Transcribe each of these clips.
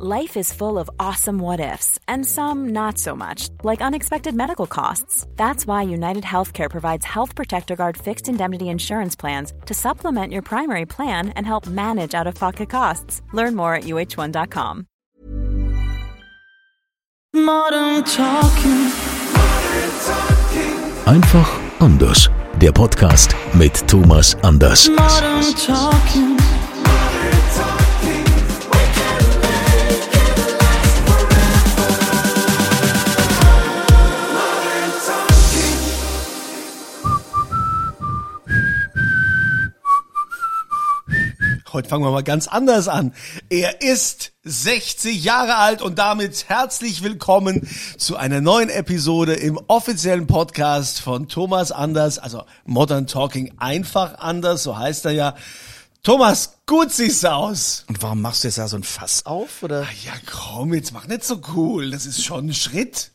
Life is full of awesome what ifs, and some not so much, like unexpected medical costs. That's why United Healthcare provides Health Protector Guard fixed indemnity insurance plans to supplement your primary plan and help manage out of pocket costs. Learn more at uh1.com. Modern Talking. Einfach anders. Der Podcast mit Thomas Anders. Modern Talking. Heute fangen wir mal ganz anders an. Er ist 60 Jahre alt und damit herzlich willkommen zu einer neuen Episode im offiziellen Podcast von Thomas Anders, also Modern Talking einfach anders, so heißt er ja. Thomas, gut siehst du aus. Und warum machst du jetzt da so ein Fass auf, oder? Ah ja, komm, jetzt mach nicht so cool. Das ist schon ein Schritt.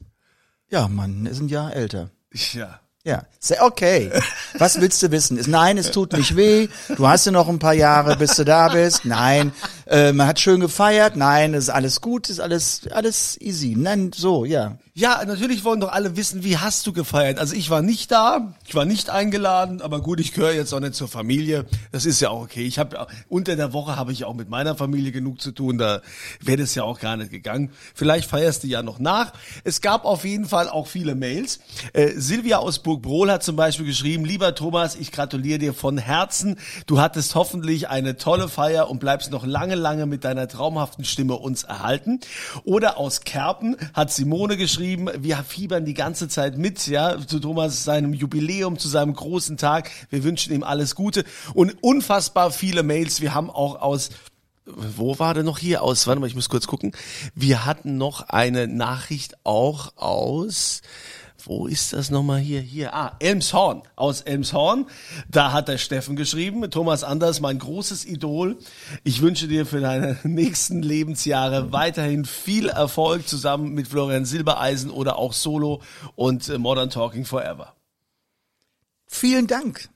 Ja, Mann, ist ein Jahr älter. Ja. Ja, sehr okay. Was willst du wissen? Nein, es tut nicht weh. Du hast ja noch ein paar Jahre, bis du da bist. Nein, man hat schön gefeiert. Nein, ist alles gut, ist alles alles easy. Nein, so, ja. Ja, natürlich wollen doch alle wissen, wie hast du gefeiert? Also ich war nicht da, ich war nicht eingeladen, aber gut, ich gehöre jetzt auch nicht zur Familie. Das ist ja auch okay. Ich habe unter der Woche habe ich auch mit meiner Familie genug zu tun, da wäre das ja auch gar nicht gegangen. Vielleicht feierst du ja noch nach. Es gab auf jeden Fall auch viele Mails. Äh, Silvia aus Burgbrohl hat zum Beispiel geschrieben, lieber Thomas, ich gratuliere dir von Herzen. Du hattest hoffentlich eine tolle Feier und bleibst noch lange, lange mit deiner traumhaften Stimme uns erhalten. Oder aus Kerpen hat Simone geschrieben, wir fiebern die ganze Zeit mit, ja, zu Thomas seinem Jubiläum, zu seinem großen Tag. Wir wünschen ihm alles Gute und unfassbar viele Mails. Wir haben auch aus wo war der noch hier aus? Warte mal, ich muss kurz gucken. Wir hatten noch eine Nachricht auch aus wo ist das nochmal hier? Hier, ah, Elmshorn, aus Elmshorn. Da hat der Steffen geschrieben, Thomas Anders, mein großes Idol. Ich wünsche dir für deine nächsten Lebensjahre weiterhin viel Erfolg zusammen mit Florian Silbereisen oder auch Solo und äh, Modern Talking Forever. Vielen Dank.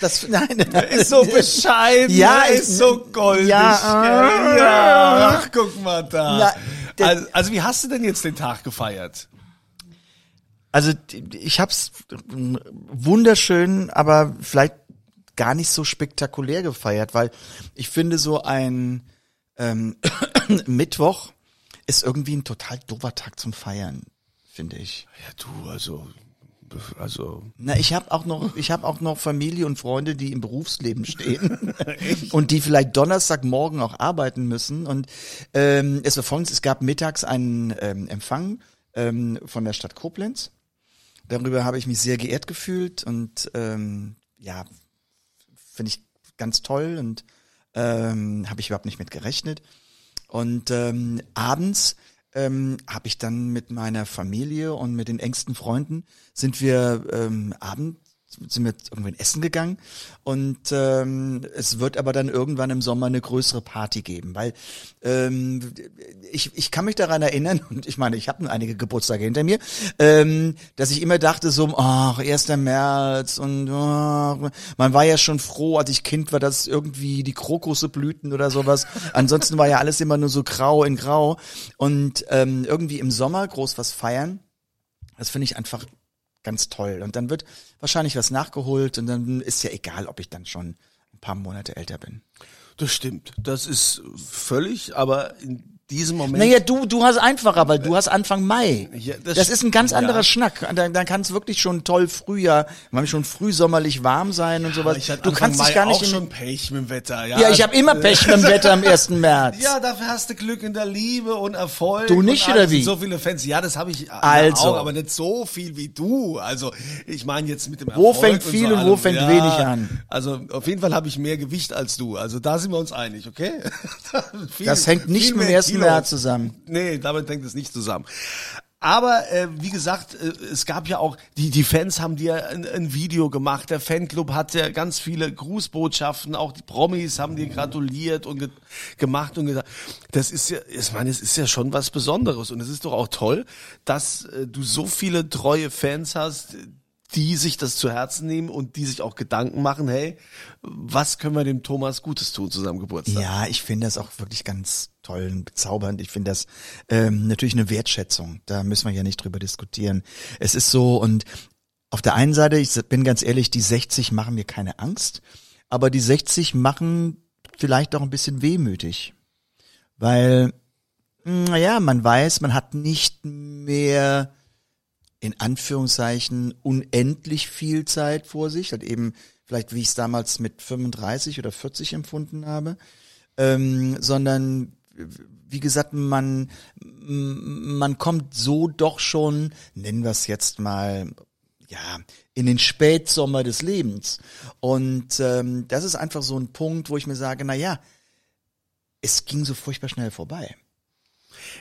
Das, nein, Er ist so bescheiden, Ja, er ich- ist so goldig. Ja, ja. Ach, guck mal da. Ja, der- also, also wie hast du denn jetzt den Tag gefeiert? Also ich hab's wunderschön, aber vielleicht gar nicht so spektakulär gefeiert, weil ich finde so ein ähm, Mittwoch ist irgendwie ein total doofer Tag zum Feiern, finde ich. Ja, du, also, also, Na, ich habe auch noch, ich habe auch noch Familie und Freunde, die im Berufsleben stehen und die vielleicht Donnerstagmorgen auch arbeiten müssen. Und ähm, es war folgendes: Es gab mittags einen ähm, Empfang ähm, von der Stadt Koblenz. Darüber habe ich mich sehr geehrt gefühlt und ähm, ja, finde ich ganz toll und ähm, habe ich überhaupt nicht mit gerechnet. Und ähm, abends ähm, habe ich dann mit meiner Familie und mit den engsten Freunden sind wir ähm, abend sind wir irgendwann essen gegangen und ähm, es wird aber dann irgendwann im Sommer eine größere Party geben, weil ähm, ich, ich kann mich daran erinnern und ich meine, ich habe einige Geburtstage hinter mir, ähm, dass ich immer dachte so, ach, 1. März und oh, man war ja schon froh, als ich Kind war, dass irgendwie die Krokusse blühten oder sowas. Ansonsten war ja alles immer nur so grau in grau und ähm, irgendwie im Sommer groß was feiern, das finde ich einfach ganz toll. Und dann wird wahrscheinlich was nachgeholt und dann ist ja egal, ob ich dann schon ein paar Monate älter bin. das stimmt. Das ist völlig, aber in diesem Moment. Naja, du, du hast einfacher, weil du hast Anfang Mai. Ja, das, das ist ein ganz ja. anderer Schnack. Dann, dann kann es wirklich schon toll Frühjahr, man schon frühsommerlich warm sein und sowas. ich hatte Du Anfang kannst Mai dich gar nicht auch in, schon Pech mit dem Wetter. Ja, Ja, ich habe immer Pech mit dem Wetter am 1. März. Ja, dafür hast du Glück in der Liebe und Erfolg. Du nicht, oder wie? So viele Fans. Ja, das habe ich Also. auch, aber nicht so viel wie du. Also ich meine jetzt mit dem Wo Erfolg fängt und viel so und wo fängt ja, wenig an? Also auf jeden Fall habe ich mehr Gewicht als du. Also da sind wir uns einig, okay? Viel- Das hängt nicht mit dem mehr 1. Kilos. März zusammen. Nee, damit hängt es nicht zusammen. Aber äh, wie gesagt, äh, es gab ja auch, die, die Fans haben dir ein, ein Video gemacht, der Fanclub hat ja ganz viele Grußbotschaften, auch die Promis haben dir gratuliert und ge gemacht und gesagt, das ist ja, ich meine, es ist ja schon was Besonderes und es ist doch auch toll, dass äh, du so viele treue Fans hast, die sich das zu Herzen nehmen und die sich auch Gedanken machen, hey, was können wir dem Thomas Gutes tun zu seinem Geburtstag? Ja, ich finde das auch wirklich ganz toll und bezaubernd. Ich finde das ähm, natürlich eine Wertschätzung. Da müssen wir ja nicht drüber diskutieren. Es ist so und auf der einen Seite, ich bin ganz ehrlich, die 60 machen mir keine Angst, aber die 60 machen vielleicht auch ein bisschen wehmütig, weil naja, man weiß, man hat nicht mehr in Anführungszeichen unendlich viel Zeit vor sich, halt eben vielleicht wie ich es damals mit 35 oder 40 empfunden habe, ähm, sondern wie gesagt, man man kommt so doch schon, nennen wir es jetzt mal, ja, in den Spätsommer des Lebens. Und ähm, das ist einfach so ein Punkt, wo ich mir sage, na ja, es ging so furchtbar schnell vorbei.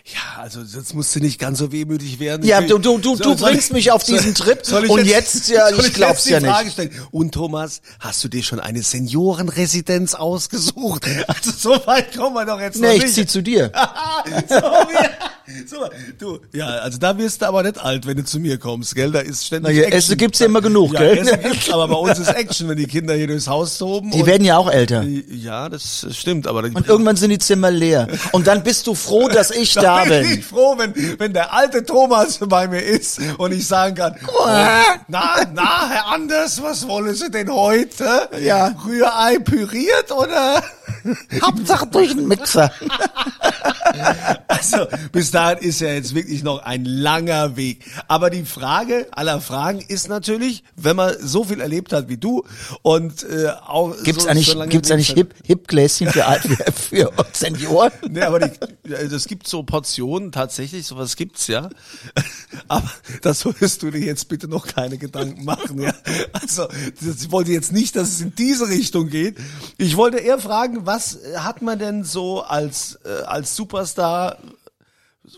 Ja, also jetzt musst du nicht ganz so wehmütig werden. Ja, Ich du, du, du, soll- du bringst mich auf diesen Trip soll ich und jetzt, ja, soll ich glaub's jetzt die ja nicht. Frage Stellen? Und Thomas, hast du dir schon eine Seniorenresidenz ausgesucht? Also so weit kommen wir doch jetzt Nee, noch ich nicht. zieh zu dir. so, ja, so, du, ja, also da wirst du aber nicht alt, wenn du zu mir kommst, gell? Da ist ständig Na ja, Action. Essen gibt's ja immer genug, ja, gell? Essen gibt's, aber bei uns ist Action, wenn die Kinder hier durchs Haus toben. Die werden ja auch älter. ja, das stimmt, aber Und irgendwann sind die Zimmer leer. Und dann bist du froh, dass ich da bin bin. ich froh, wenn, wenn der alte Thomas bei mir ist und ich sagen kann, oh, na, na, Herr Anders, was wollen Sie denn heute? Ja. Rührei püriert oder? Hauptsache durch den Mixer. Also, bis dahin ist ja jetzt wirklich noch ein langer Weg. Aber die Frage aller Fragen ist natürlich, wenn man so viel erlebt hat wie du und äh, auch Gibt's so, eigentlich, so gibt's eigentlich Lebenszeit- Hip, Hip-Gläschen für, für, Senioren? Nee, aber die, also es gibt so Portionen tatsächlich, sowas gibt's ja. Aber das solltest du dir jetzt bitte noch keine Gedanken machen, ja. Also, das- ich wollte jetzt nicht, dass es in diese Richtung geht. Ich wollte eher fragen, was hat man denn so als, äh, als Superstar,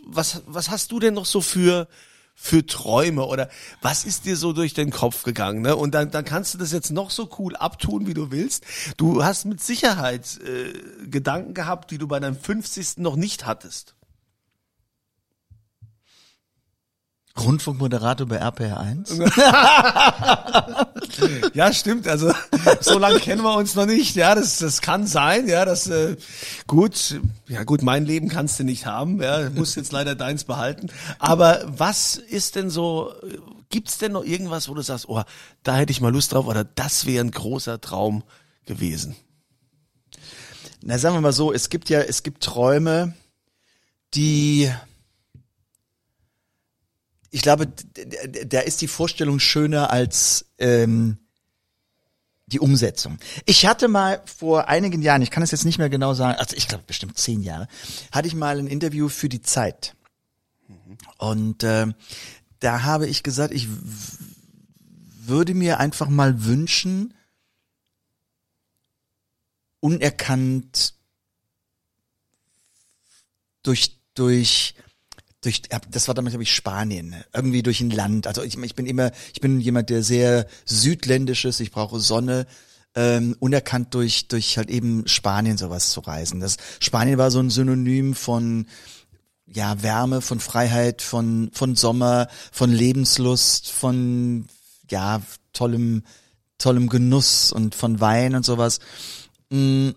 was, was hast du denn noch so für, für Träume oder was ist dir so durch den Kopf gegangen? Ne? Und dann, dann kannst du das jetzt noch so cool abtun, wie du willst. Du hast mit Sicherheit äh, Gedanken gehabt, die du bei deinem 50. noch nicht hattest. Rundfunkmoderator bei RPR 1? Ja, stimmt. Also so lange kennen wir uns noch nicht. Ja, das, das kann sein. Ja, das äh, gut. Ja, gut. Mein Leben kannst du nicht haben. Ja, musst jetzt leider deins behalten. Aber was ist denn so? Gibt's denn noch irgendwas, wo du sagst, oh, da hätte ich mal Lust drauf oder das wäre ein großer Traum gewesen? Na, sagen wir mal so, es gibt ja, es gibt Träume, die, ich glaube, da ist die Vorstellung schöner als ähm, die Umsetzung. Ich hatte mal vor einigen Jahren, ich kann es jetzt nicht mehr genau sagen, also ich glaube bestimmt zehn Jahre, hatte ich mal ein Interview für die Zeit. Und ähm, da habe ich gesagt, ich würde mir einfach mal wünschen, unerkannt durch durch durch das war damals glaube ich Spanien ne? irgendwie durch ein Land. Also ich, ich bin immer ich bin jemand der sehr südländisch ist. Ich brauche Sonne ähm, unerkannt durch durch halt eben Spanien sowas zu reisen. Das Spanien war so ein Synonym von ja Wärme von Freiheit von von Sommer von Lebenslust von ja tollem tollem Genuss und von Wein und sowas. Mm,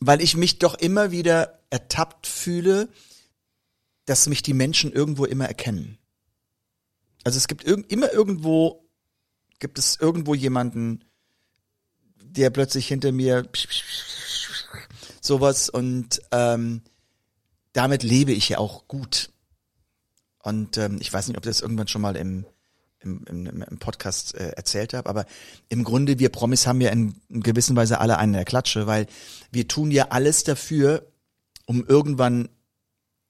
weil ich mich doch immer wieder ertappt fühle, dass mich die Menschen irgendwo immer erkennen. Also es gibt irg immer irgendwo, gibt es irgendwo jemanden, der plötzlich hinter mir sowas und ähm, damit lebe ich ja auch gut. Und ähm, ich weiß nicht, ob ich das irgendwann schon mal im, im, im, im Podcast äh, erzählt habe, aber im Grunde, wir Promis haben ja in, in gewisser Weise alle einen in der Klatsche, weil wir tun ja alles dafür, um irgendwann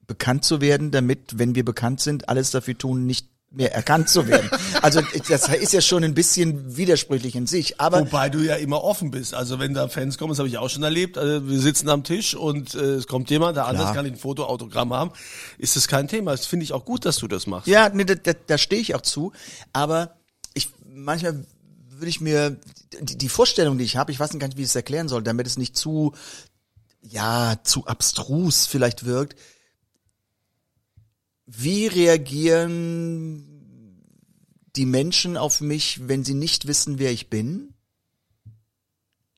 bekannt zu werden, damit, wenn wir bekannt sind, alles dafür tun, nicht mehr erkannt zu werden. Also das ist ja schon ein bisschen widersprüchlich in sich, aber Wobei du ja immer offen bist. Also wenn da Fans kommen, das habe ich auch schon erlebt. Also wir sitzen am Tisch und äh, es kommt jemand, der anders kann ich ein Foto, Autogramm haben, ist das kein Thema. Das finde ich auch gut, dass du das machst. Ja, nee, da, da, da stehe ich auch zu. Aber ich manchmal würde ich mir die, die Vorstellung, die ich habe, ich weiß nicht gar nicht, wie ich es erklären soll, damit es nicht zu ja zu abstrus vielleicht wirkt. Wie reagieren die Menschen auf mich, wenn sie nicht wissen, wer ich bin.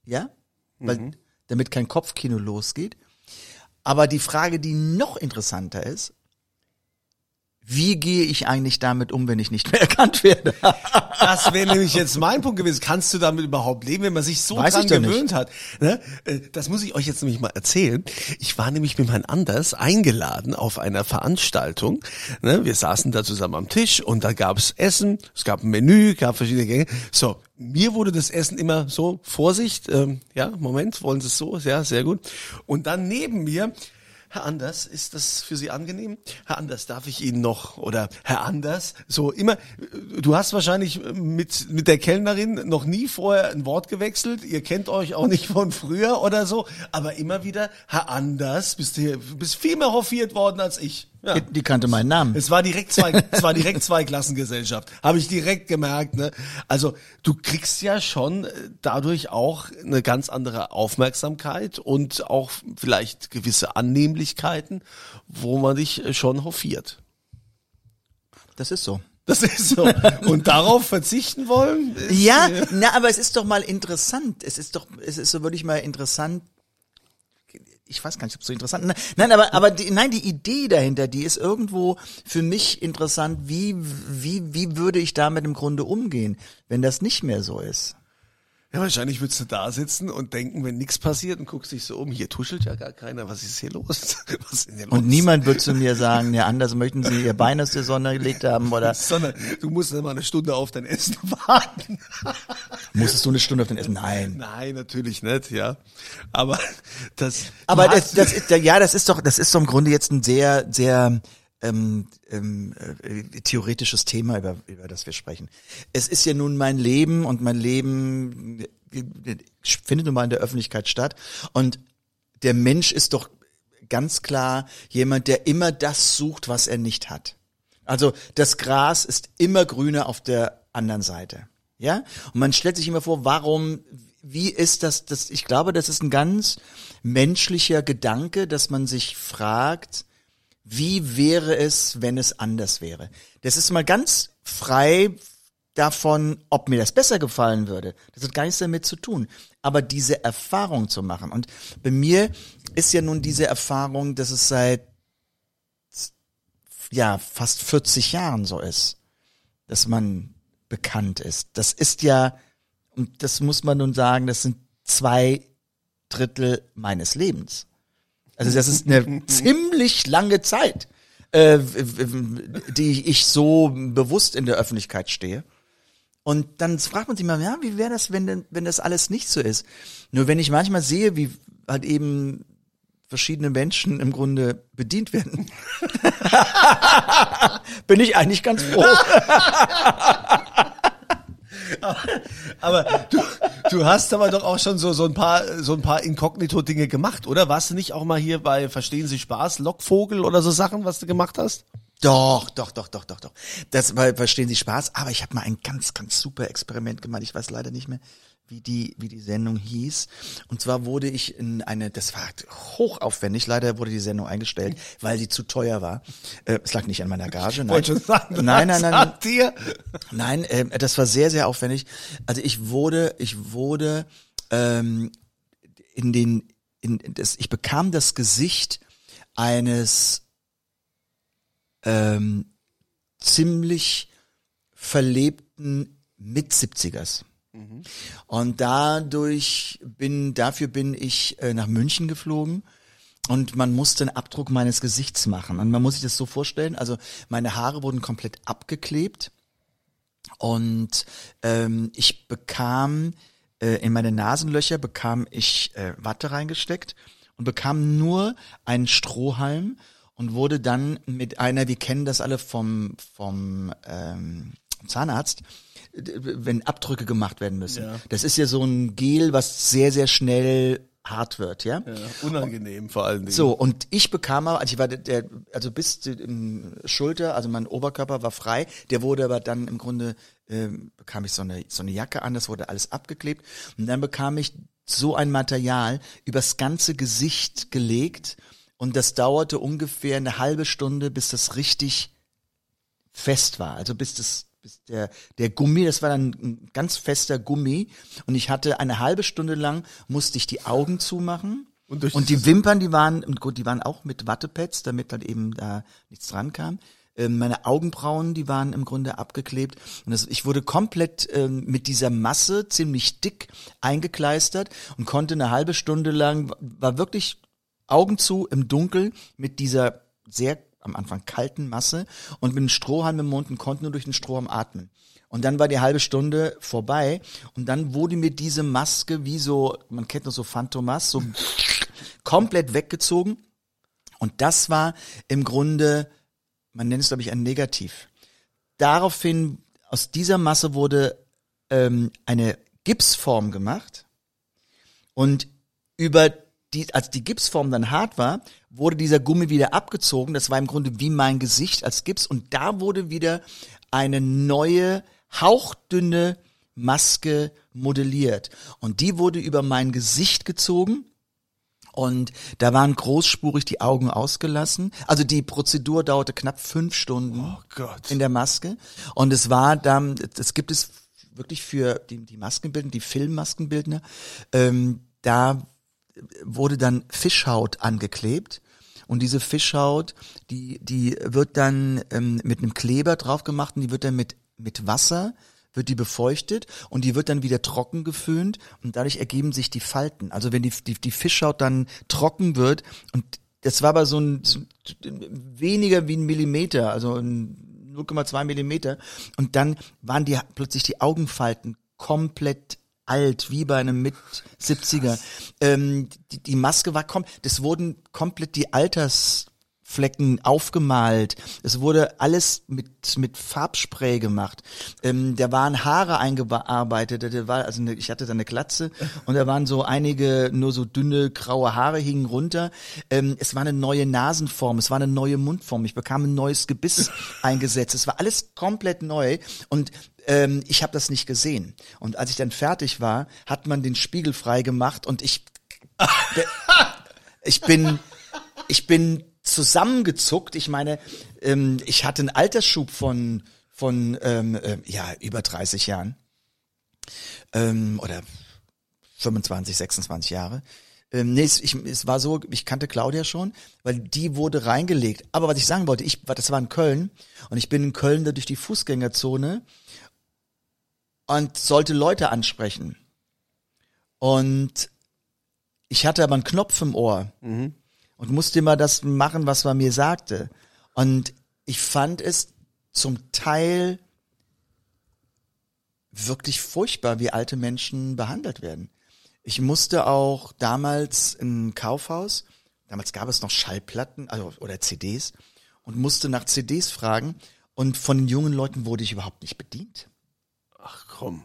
Ja? Weil, damit kein Kopfkino losgeht. Aber die Frage, die noch interessanter ist, wie gehe ich eigentlich damit um, wenn ich nicht mehr erkannt werde? Das wäre nämlich jetzt mein Punkt gewesen. Kannst du damit überhaupt leben, wenn man sich so Weiß dran doch nicht. gewöhnt hat? Ne? Äh, Das muss ich euch jetzt nämlich mal erzählen. Ich war nämlich mit Herrn Anders eingeladen auf einer Veranstaltung. Ne? Wir saßen da zusammen am Tisch und da gab's Essen, es gab ein Menü, gab verschiedene Gänge. So, mir wurde das Essen immer so, Vorsicht, ähm, ja, Moment, wollen Sie es so? Ja, sehr gut. Und dann neben mir Herr Anders, ist das für Sie angenehm? Herr Anders, darf ich Ihnen noch, oder Herr Anders, so immer, du hast wahrscheinlich mit, mit der Kellnerin noch nie vorher ein Wort gewechselt, ihr kennt euch auch nicht von früher oder so, aber immer wieder, Herr Anders, bist hier, bist viel mehr hofiert worden als ich. Ja. Die kannte meinen Namen. Es war direkt zwei, es war direkt zwei Klassengesellschaft. Habe ich direkt gemerkt. Ne? Also du kriegst ja schon äh, dadurch auch eine ganz andere Aufmerksamkeit und auch vielleicht gewisse Annehmlichkeiten, wo man dich äh, schon hofiert. Das ist so. Das ist so. Und darauf verzichten wollen? ist- Ja, na, aber es ist doch mal interessant. Es ist doch, es ist so wirklich mal interessant. Ich weiß gar nicht, ob es so interessant ist. Nein, aber, aber die, nein, die Idee dahinter, die ist irgendwo für mich interessant. Wie, wie, wie würde ich damit im Grunde umgehen, wenn das nicht mehr so ist? Ja, wahrscheinlich würdest du da sitzen und denken, wenn nichts passiert und guckst dich so um, hier tuschelt ja gar keiner, was ist hier los? Was ist hier los? Und niemand wird zu mir sagen, ja, anders möchten Sie Ihr Bein aus der Sonne gelegt haben oder Sondern du musst mal eine Stunde auf dein Essen warten. musstest du eine Stunde auf den Essen? Nein. Nein, natürlich nicht, ja. Aber das. Aber das, das ist, ja, das ist doch, das ist doch im Grunde jetzt ein sehr, sehr ähm, ähm, äh, theoretisches Thema, über, über das wir sprechen. Es ist ja nun mein Leben und mein Leben äh, findet nun mal in der Öffentlichkeit statt. Und der Mensch ist doch ganz klar jemand, der immer das sucht, was er nicht hat. Also das Gras ist immer grüner auf der anderen Seite. Ja? Und man stellt sich immer vor, warum, wie ist das, das, ich glaube, das ist ein ganz menschlicher Gedanke, dass man sich fragt, wie wäre es, wenn es anders wäre? Das ist mal ganz frei davon, ob mir das besser gefallen würde. Das hat gar nichts damit zu tun. Aber diese Erfahrung zu machen. Und bei mir ist ja nun diese Erfahrung, dass es seit ja fast 40 Jahren so ist, dass man bekannt ist. Das ist ja, und das muss man nun sagen, das sind zwei Drittel meines Lebens. Also das ist eine ziemlich lange Zeit, äh, die ich so bewusst in der Öffentlichkeit stehe. Und dann fragt man sich mal, ja, wie wäre das, wenn denn, wenn das alles nicht so ist? Nur wenn ich manchmal sehe, wie halt eben verschiedene Menschen im Grunde bedient werden, bin ich eigentlich ganz froh. Aber du, du hast aber doch auch schon so, so ein paar, so ein paar Inkognito-Dinge gemacht, oder? Warst du nicht auch mal hier bei Verstehen Sie Spaß, Lockvogel oder so Sachen, was du gemacht hast? Doch, doch, doch, doch, doch, doch. Das weil, verstehen Sie Spaß, aber ich habe mal ein ganz, ganz super Experiment gemacht. Ich weiß leider nicht mehr, wie die, wie die Sendung hieß. Und zwar wurde ich in eine, das war hochaufwendig, leider wurde die Sendung eingestellt, weil sie zu teuer war. Äh, es lag nicht an meiner Gage, nein. Wollte sagen, nein, nein, nein, nein. Dir? Nein, ähm, das war sehr, sehr aufwendig. Also ich wurde, ich wurde ähm, in den, in das, ich bekam das Gesicht eines ähm, ziemlich verlebten Mit-70ers. Und dadurch bin, dafür bin ich äh, nach München geflogen. Und man musste einen Abdruck meines Gesichts machen. Und man muss sich das so vorstellen, also meine Haare wurden komplett abgeklebt. Und ähm, ich bekam äh, in meine Nasenlöcher bekam ich äh, Watte reingesteckt und bekam nur einen Strohhalm und wurde dann mit einer, wir kennen das alle vom vom ähm, Zahnarzt, d- wenn Abdrücke gemacht werden müssen. Ja. Das ist ja so ein Gel, was sehr sehr schnell hart wird, ja. Ja, unangenehm vor allen Dingen. So, und ich bekam aber, also ich war der- also bis zu dem Schulter, also mein Oberkörper war frei, der wurde aber dann im Grunde, ähm, bekam ich so eine, so eine Jacke an, das wurde alles abgeklebt und dann bekam ich so ein Material übers ganze Gesicht gelegt und das dauerte ungefähr eine halbe Stunde, bis das richtig fest war, also bis das, bis der, der Gummi, das war dann ein ganz fester Gummi. Und ich hatte eine halbe Stunde lang, musste ich die Augen zumachen. Und durch und die Wimpern, die waren, und gut, die waren auch mit Wattepads, damit dann eben da nichts dran kam. Ähm, Meine Augenbrauen, die waren im Grunde abgeklebt. Und das, ich wurde komplett ähm, mit dieser Masse ziemlich dick eingekleistert und konnte eine halbe Stunde lang, war wirklich Augen zu im Dunkel mit dieser sehr am Anfang kalten Masse und mit einem Strohhalm im Mund und konnte nur durch den Strohhalm atmen. Und dann war die halbe Stunde vorbei und dann wurde mir diese Maske wie so, man kennt noch so Phantomas, so komplett weggezogen. Und das war im Grunde, man nennt es glaube ich ein Negativ. Daraufhin, aus dieser Masse wurde ähm, eine Gipsform gemacht und über die, als die Gipsform dann hart war, wurde dieser Gummi wieder abgezogen. Das war im Grunde wie mein Gesicht als Gips. Und da wurde wieder eine neue, hauchdünne Maske modelliert. Und die wurde über mein Gesicht gezogen. Und da waren großspurig die Augen ausgelassen. Also die Prozedur dauerte knapp fünf Stunden Oh Gott. in der Maske. Und es war dann, das gibt es wirklich für die, die Maskenbildner, die Filmmaskenbildner, ähm, da wurde dann Fischhaut angeklebt. Und diese Fischhaut, die, die wird dann ähm, mit einem Kleber drauf gemacht und die wird dann mit, mit Wasser, wird die befeuchtet und die wird dann wieder trocken geföhnt und dadurch ergeben sich die Falten. Also wenn die, die, die Fischhaut dann trocken wird und das war aber so ein, so weniger wie ein Millimeter, also ein 0,2 Millimeter und dann waren die plötzlich die Augenfalten komplett alt, wie bei einem mit 70er. Ähm, die, die Maske war kom das wurden komplett die Altersflecken aufgemalt. Es wurde alles mit mit Farbspray gemacht. Ähm, da waren Haare eingearbeitet. Da war also eine, ich hatte da eine Glatze und da waren so einige nur so dünne graue Haare hingen runter. Ähm, es war eine neue Nasenform, es war eine neue Mundform. Ich bekam ein neues Gebiss eingesetzt. Es war alles komplett neu und ähm, ich habe das nicht gesehen. Und als ich dann fertig war, hat man den Spiegel frei gemacht und ich, ich bin, ich bin zusammengezuckt. Ich meine, ähm, ich hatte einen Altersschub von von ähm, äh, ja über 30 Jahren ähm, oder 25, 26 Jahre. Ähm, nee, es, ich, es war so, ich kannte Claudia schon, weil die wurde reingelegt. Aber was ich sagen wollte, ich, das war in Köln und ich bin in Köln da durch die Fußgängerzone und sollte Leute ansprechen. Und ich hatte aber einen Knopf im Ohr und musste immer das machen, was man mir sagte. Und ich fand es zum Teil wirklich furchtbar, wie alte Menschen behandelt werden. Ich musste auch damals im Kaufhaus, damals gab es noch Schallplatten also, oder CDs und musste nach CDs fragen und von den jungen Leuten wurde ich überhaupt nicht bedient. Ach komm.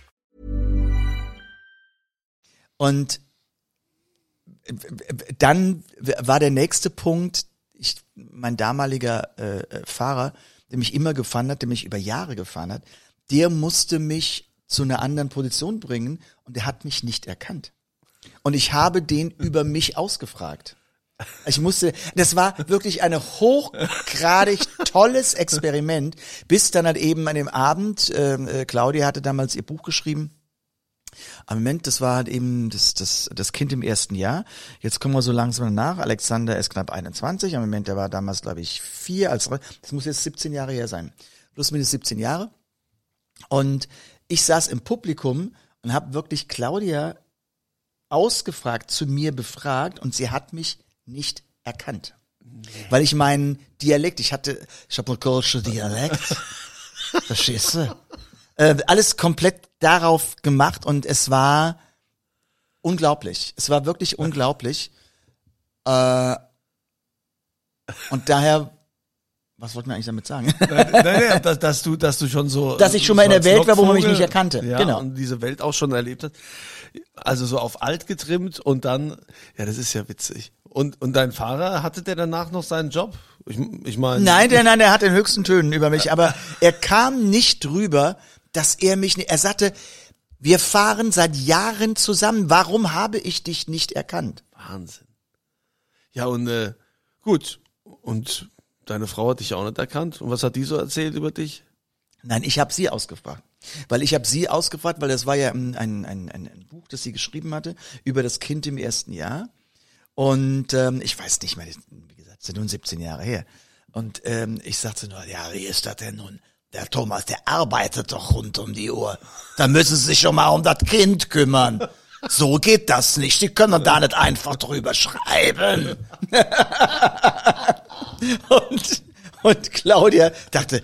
Und dann war der nächste Punkt, ich, mein damaliger äh, äh, Fahrer, der mich immer gefahren hat, der mich über Jahre gefahren hat, der musste mich zu einer anderen Position bringen und der hat mich nicht erkannt. Und ich habe den über mich ausgefragt. Ich musste, das war wirklich ein hochgradig tolles Experiment, bis dann halt eben an dem Abend, ähm, äh, Claudia hatte damals ihr Buch geschrieben, Am Moment, das war halt eben das, das, das Kind im ersten Jahr. Jetzt kommen wir so langsam nach. Alexander ist knapp 21. Am Moment, der war damals, glaube ich, vier. Als, das muss jetzt 17 Jahre her sein. Plus minus 17 Jahre. Und ich saß im Publikum und habe wirklich Claudia ausgefragt, zu mir befragt und sie hat mich nicht erkannt. Weil ich meinen Dialekt, ich hatte, ich habe einen kölsche Dialekt. Verstehst du? Äh, alles komplett darauf gemacht und es war unglaublich. Es war wirklich unglaublich. Äh, und daher, was wollten wir eigentlich damit sagen? Naja, dass, dass du, dass du schon so, Dass ich schon mal in der Welt war, wo man mich nicht erkannte. Ja, Genau. Und diese Welt auch schon erlebt hat. Also so auf alt getrimmt und dann, ja, das ist ja witzig. Und, und dein Fahrer, hatte der danach noch seinen Job? Ich, ich meine. Nein, der, nein, der hat in höchsten Tönen über mich, aber er kam nicht drüber, dass er mich, nicht- er sagte, wir fahren seit Jahren zusammen, warum habe ich dich nicht erkannt? Wahnsinn. Ja, und äh, gut. Und deine Frau hat dich auch nicht erkannt. Und was hat die so erzählt über dich? Nein, ich habe sie ausgefragt. Weil ich habe sie ausgefragt, weil das war ja ein, ein, ein, ein Buch, das sie geschrieben hatte, über das Kind im ersten Jahr. Und ähm, ich weiß nicht mehr, wie gesagt, es sind nun 17 Jahre her. Und ähm, ich sagte nur, ja, wie ist das denn nun? Der Thomas, der arbeitet doch rund um die Uhr. Da müssen Sie sich schon mal um das Kind kümmern. So geht das nicht. Sie können da nicht einfach drüber schreiben. und, und Claudia dachte,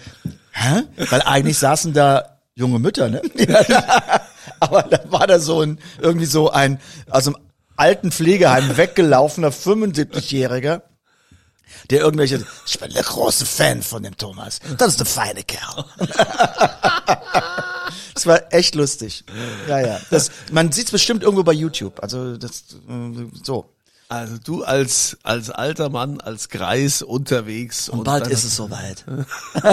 hä? Weil eigentlich saßen da junge Mütter, ne? Aber da war da so ein, irgendwie so ein, aus einem alten Pflegeheim weggelaufener 75-Jähriger, der irgendwelche, ich bin der große Fan von dem Thomas. Das ist der feine Kerl. Das war echt lustig. Ja, ja. Das, man sieht's bestimmt irgendwo bei YouTube. Also das äh, so. Also du als, als alter Mann, als Greis unterwegs. Und bald dann ist es soweit.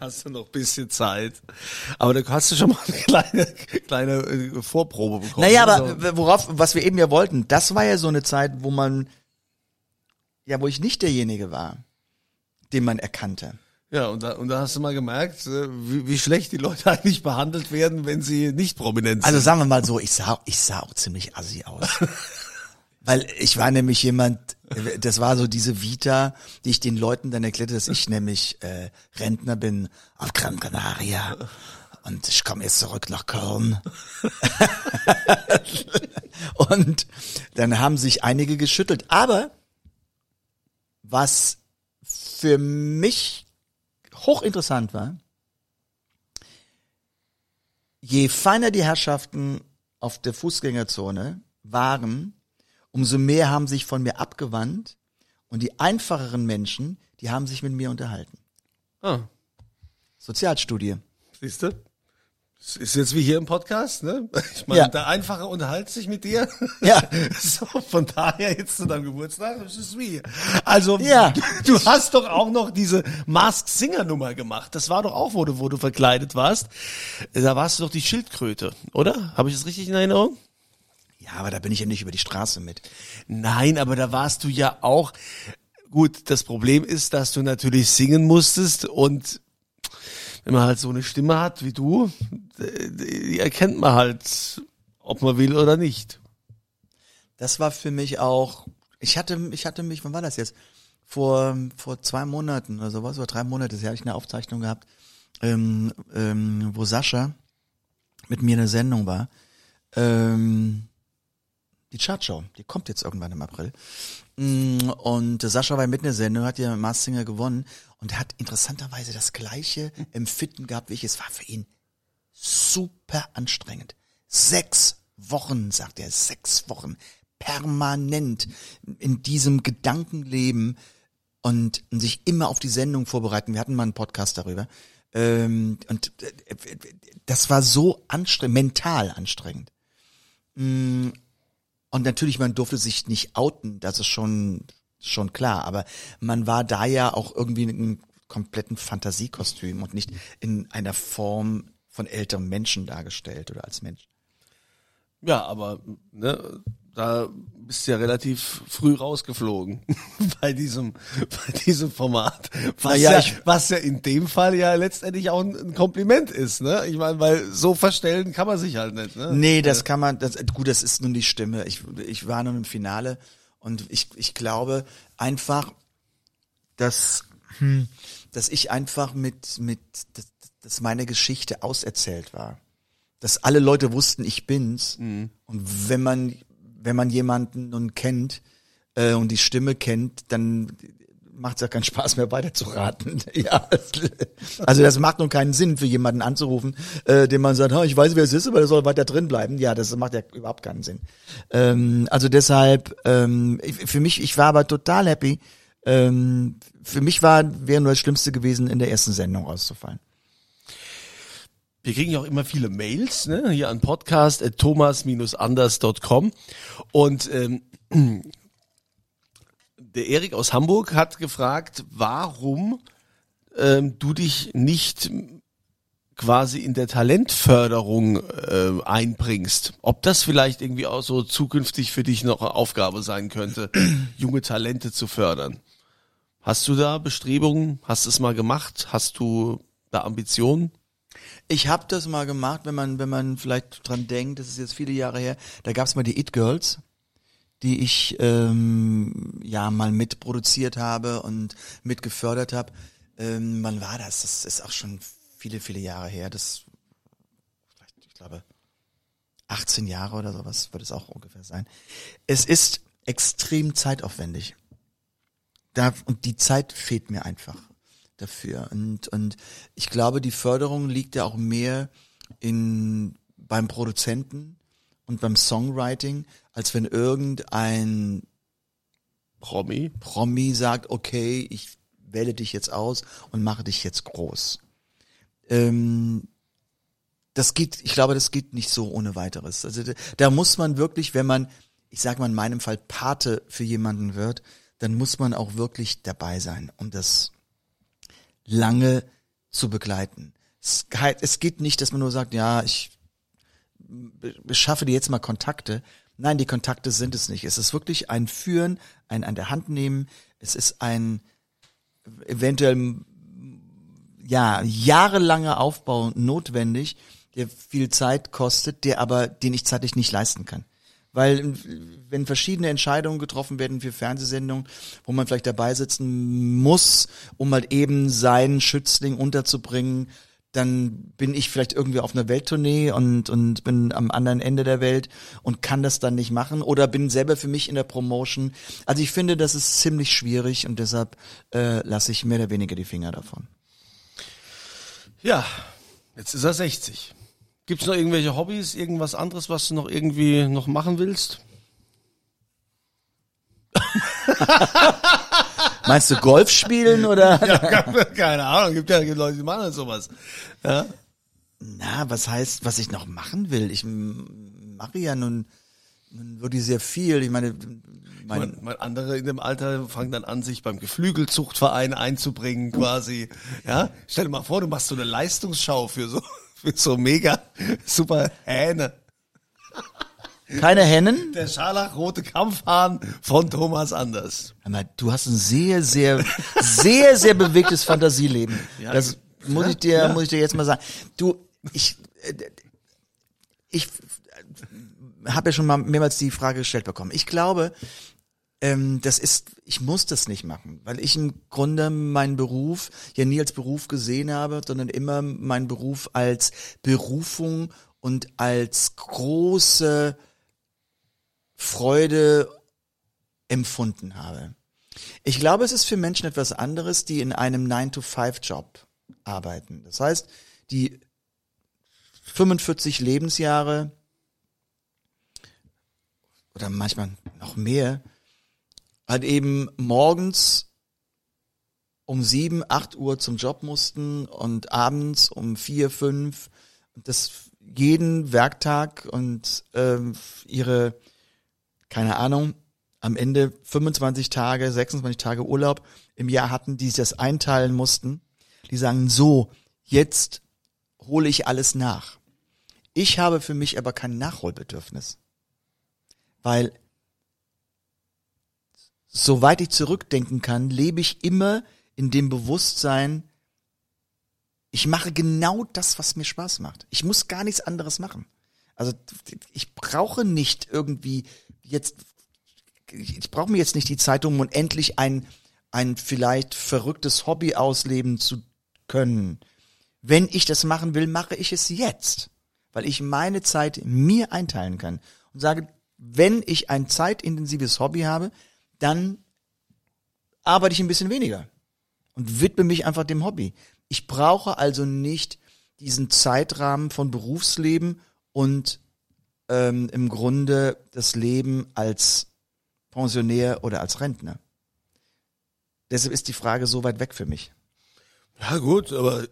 Hast du noch ein bisschen Zeit. Aber da hast du schon mal eine kleine, kleine äh, Vorprobe bekommen. Naja, aber worauf, was wir eben ja wollten, das war ja so eine Zeit, wo man, ja, wo ich nicht derjenige war, den man erkannte. Ja, und da, und da hast du mal gemerkt, äh, wie, wie schlecht die Leute eigentlich behandelt werden, wenn sie nicht prominent sind. Also sagen wir mal so, ich sah, ich sah auch ziemlich assi aus. Weil ich war nämlich jemand, das war so diese Vita, die ich den Leuten dann erklärte, dass ich nämlich äh, Rentner bin auf Gran Canaria. Und ich komme jetzt zurück nach Köln. und dann haben sich einige geschüttelt. Aber was für mich hochinteressant war, je feiner die Herrschaften auf der Fußgängerzone waren, umso mehr haben sich von mir abgewandt und die einfacheren Menschen, die haben sich mit mir unterhalten. ah, Sozialstudie. siehst du? Ist jetzt wie hier im Podcast, ne? Ich meine, Ja. der Einfache unterhält sich mit dir. Ja. So, von daher jetzt zu deinem Geburtstag, das ist wie. Also, Ja. du hast doch auch noch diese Mask Singer Nummer gemacht. Das war doch auch, wo du, wo du verkleidet warst. Da warst du doch die Schildkröte, oder? Habe ich das richtig in Erinnerung? Ja, aber da bin ich ja nicht über die Straße mit. Nein, aber da warst du ja auch. Gut, das Problem ist, dass du natürlich singen musstest und wenn man halt so eine Stimme hat wie du, die erkennt man halt, ob man will oder nicht. Das war für mich auch, ich hatte, ich hatte mich, wann war das jetzt? Vor, vor zwei Monaten oder sowas, oder drei Monate, da hatte ich eine Aufzeichnung gehabt, ähm, ähm, wo Sascha mit mir eine Sendung war. Ähm, die Chartshow, die kommt jetzt irgendwann im April. Mm, Und Sascha war mit in der Sendung, hat ja Mars Singer gewonnen und hat interessanterweise das gleiche Empfinden gehabt wie ich. Es war für ihn super anstrengend. Sechs Wochen, sagt er, sechs Wochen permanent in diesem Gedankenleben und sich immer auf die Sendung vorbereiten. Wir hatten mal einen Podcast darüber. Ähm, und äh, das war so anstrengend, mental anstrengend. Mm, Und natürlich, man durfte sich nicht outen, das ist schon, schon klar, aber man war da ja auch irgendwie in einem kompletten Fantasiekostüm und nicht in einer Form von älterem Menschen dargestellt oder als Mensch. Ja, aber ne, da bist du ja relativ früh rausgeflogen bei diesem, bei diesem Format. Was, ja, ich- was ja in dem Fall ja letztendlich auch ein, ein Kompliment ist, ne? Ich meine, weil so verstellen kann man sich halt nicht, ne? Nee, das kann man, das, gut, das ist nun die Stimme. Ich, ich war nun im Finale und ich, ich glaube einfach, dass, hm, dass ich einfach mit, mit, dass, meine Geschichte auserzählt war. Dass alle Leute wussten, ich bin's. Und wenn man, wenn man jemanden nun kennt, äh, und die Stimme kennt, dann macht es ja keinen Spaß mehr weiter zu raten. ja. Also das macht nun keinen Sinn für jemanden anzurufen, äh, dem man sagt, "Ha, ich weiß, wer es ist, aber der soll weiter drin bleiben. Ja, das macht ja überhaupt keinen Sinn. Ähm, also deshalb, ähm, für mich, ich war aber total happy. Ähm, für mich war, wäre nur das Schlimmste gewesen, in der ersten Sendung auszufallen. Wir kriegen ja auch immer viele Mails, ne, hier an podcast.thomas-anders.com und ähm, der Erik aus Hamburg hat gefragt, warum ähm, du dich nicht quasi in der Talentförderung äh, einbringst. Ob das vielleicht irgendwie auch so zukünftig für dich noch eine Aufgabe sein könnte, junge Talente zu fördern. Hast du da Bestrebungen? Hast du es mal gemacht? Hast du da Ambitionen? Ich habe das mal gemacht, wenn man, wenn man vielleicht dran denkt, das ist jetzt viele Jahre her, da gab es mal die It Girls, die ich ähm, ja mal mitproduziert habe und mitgefördert habe. Ähm, wann war das? Das ist auch schon viele, viele Jahre her. Das, ich glaube, 18 Jahre oder sowas wird es auch ungefähr sein. Es ist extrem zeitaufwendig. Da, und die Zeit fehlt mir einfach dafür. Und, und ich glaube, die Förderung liegt ja auch mehr in, beim Produzenten und beim Songwriting, als wenn irgendein Promi? Promi sagt, okay, ich wähle dich jetzt aus und mache dich jetzt groß. Ähm, das geht, ich glaube, das geht nicht so ohne weiteres. Also da, muss man wirklich, wenn man, ich sage mal in meinem Fall Pate für jemanden wird, dann muss man auch wirklich dabei sein, um das lange zu begleiten. Es, es geht nicht, dass man nur sagt, ja, ich beschaffe dir jetzt mal Kontakte. Nein, die Kontakte sind es nicht. Es ist wirklich ein Führen, ein an der Hand nehmen. Es ist ein eventuell ja jahrelanger Aufbau notwendig, der viel Zeit kostet, der aber den ich zeitlich nicht leisten kann. Weil wenn verschiedene Entscheidungen getroffen werden für Fernsehsendungen, wo man vielleicht dabei sitzen muss, um halt eben seinen Schützling unterzubringen, dann bin ich vielleicht irgendwie auf einer Welttournee und, und bin am anderen Ende der Welt und kann das dann nicht machen oder bin selber für mich in der Promotion. Also ich finde, das ist ziemlich schwierig und deshalb äh, lasse ich mehr oder weniger die Finger davon. Ja, jetzt ist er 60. Gibt's noch irgendwelche Hobbys, irgendwas anderes, was du noch irgendwie noch machen willst? Meinst du Golf spielen oder? Keine Ahnung, gibt ja gibt Leute, die machen halt sowas. Ja? Na, was heißt, was ich noch machen will? Ich mache ja nun, nun wirklich sehr viel. Ich meine, mein, Man, man andere in dem Alter fangen dann an, sich beim Geflügelzuchtverein einzubringen, quasi. Ja, stell dir mal vor, du machst so eine Leistungsschau für so, für so mega super Hähne. Keine Hennen? Der scharlachrote Kampfhahn von Thomas Anders. Du hast ein sehr, sehr, sehr, sehr bewegtes Fantasieleben. Ja, das muss ich dir, muss ich dir jetzt mal sagen. Du, ich, äh, ich habe ja schon mal mehrmals die Frage gestellt bekommen. Ich glaube, ähm, das ist, ich muss das nicht machen, weil ich im Grunde meinen Beruf ja nie als Beruf gesehen habe, sondern immer meinen Beruf als Berufung und als große Freude empfunden habe. Ich glaube, es ist für Menschen etwas anderes, die in einem 9-to-5-Job arbeiten. Das heißt, die 45 Lebensjahre oder manchmal noch mehr, halt eben morgens um sieben, acht Uhr zum Job mussten und abends um vier, fünf das jeden Werktag und ähm, ihre, keine Ahnung, am Ende 25 Tage, 26 Tage Urlaub im Jahr hatten, die sich das einteilen mussten. Die sagen, so, jetzt hole ich alles nach. Ich habe für mich aber kein Nachholbedürfnis. Weil soweit ich zurückdenken kann, lebe ich immer in dem Bewusstsein, ich mache genau das, was mir Spaß macht. Ich muss gar nichts anderes machen. Also ich brauche nicht irgendwie jetzt, ich brauche mir jetzt nicht die Zeitung, um endlich ein, ein vielleicht verrücktes Hobby ausleben zu können. Wenn ich das machen will, mache ich es jetzt, weil ich meine Zeit mir einteilen kann und sage, wenn ich ein zeitintensives Hobby habe, dann arbeite ich ein bisschen weniger und widme mich einfach dem Hobby. Ich brauche also nicht diesen Zeitrahmen von Berufsleben und ähm, im Grunde das Leben als Pensionär oder als Rentner. Deshalb ist die Frage so weit weg für mich. Ja gut, aber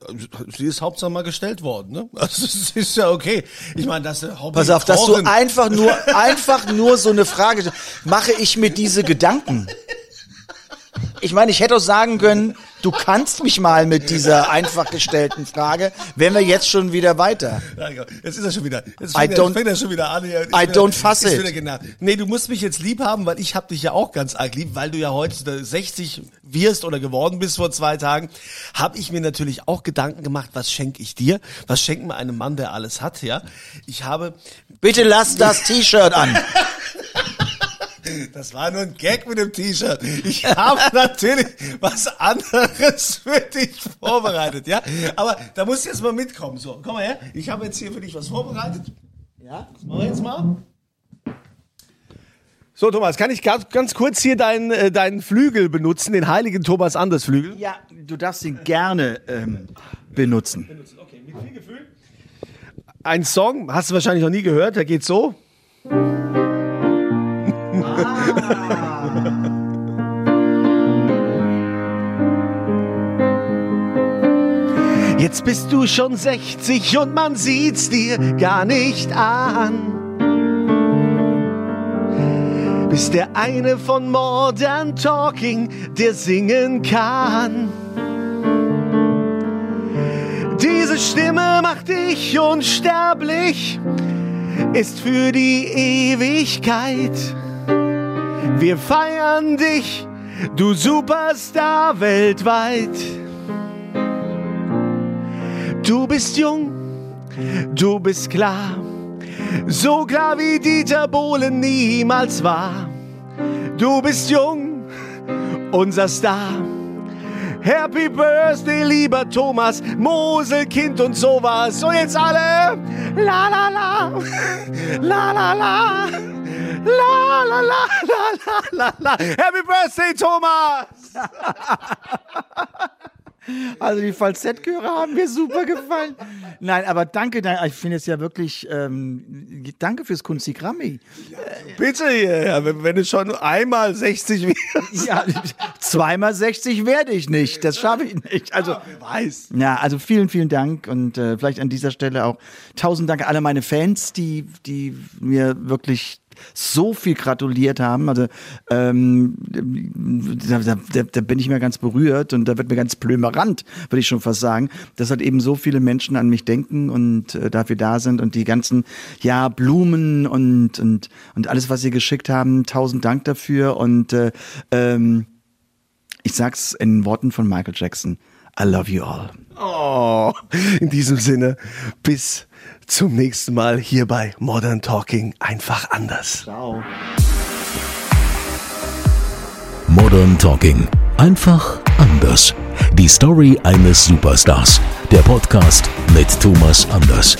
sie ist Hauptsache mal gestellt worden, ne? Also es ist ja okay. Ich meine, das ist Hobby Pass auf, dass du einfach nur, einfach nur so eine Frage, mache ich mir diese Gedanken? Ich meine, ich hätte auch sagen können, du kannst mich mal mit dieser einfach gestellten Frage, wären wir jetzt schon wieder weiter. Genau. Jetzt ist er schon wieder. Jetzt I fängt, er, don't- fängt er schon wieder an. Hier. I wieder, don't fuss it. Wieder genau. Nee, du musst mich jetzt lieb haben, weil ich hab dich ja auch ganz arg lieb, weil du ja heute 60 wirst oder geworden bist vor zwei Tagen. Hab ich mir natürlich auch Gedanken gemacht, was schenke ich dir? Was schenkt mir einem Mann, der alles hat, ja? Ich habe, Bitte lass das T-Shirt an. das war nur ein Gag mit dem T-Shirt. Ich habe natürlich was anderes für dich vorbereitet, ja? Aber da musst du jetzt mal mitkommen. So, komm mal her. Ich habe jetzt hier für dich was vorbereitet. Ja, das machen wir jetzt mal. So, Thomas, kann ich ganz, ganz kurz hier deinen, äh, deinen Flügel benutzen, den heiligen Thomas Anders Flügel? Ja, du darfst ihn gerne ähm, benutzen. Okay, mit viel Gefühl. Ein Song, hast du wahrscheinlich noch nie gehört, der geht so. Jetzt bist du schon 60 und man sieht's dir gar nicht an. Bist der eine von Modern Talking, der singen kann. Diese Stimme macht dich unsterblich, ist für die Ewigkeit. Wir feiern dich, du Superstar weltweit. Du bist jung, du bist klar, so klar wie Dieter Bohlen niemals war. Du bist jung, unser Star. Happy Birthday, lieber Thomas, Moselkind und sowas. So jetzt alle. La la la. La la la. La la la la la la la. Happy Birthday, Thomas! Also die Falsettchöre haben mir super gefallen. Nein, aber danke, ich finde es ja wirklich, ähm, danke fürs Kunstgrammi. Bitte, ja, wenn, wenn du schon einmal 60 wirst. Ja, zweimal 60 werde ich nicht, das schaffe ich nicht. Also, Wer weiß. ja, also vielen, vielen Dank und äh, vielleicht an dieser Stelle auch tausend Dank an alle meine Fans, die, die mir wirklich so viel gratuliert haben. Also ähm, da, da, da, bin ich mir ganz berührt und da wird mir ganz blömerant, würde ich schon fast sagen, dass halt eben so viele Menschen an mich denken und äh, dafür da sind und die ganzen ja Blumen und und und alles, was sie geschickt haben. Tausend Dank dafür und äh, ähm, ich sag's in Worten von Michael Jackson. I love you all. Oh, in diesem Sinne, bis zum nächsten Mal hier bei Modern Talking einfach anders. Ciao. Modern Talking. Einfach anders. Die Story eines Superstars. Der Podcast mit Thomas Anders.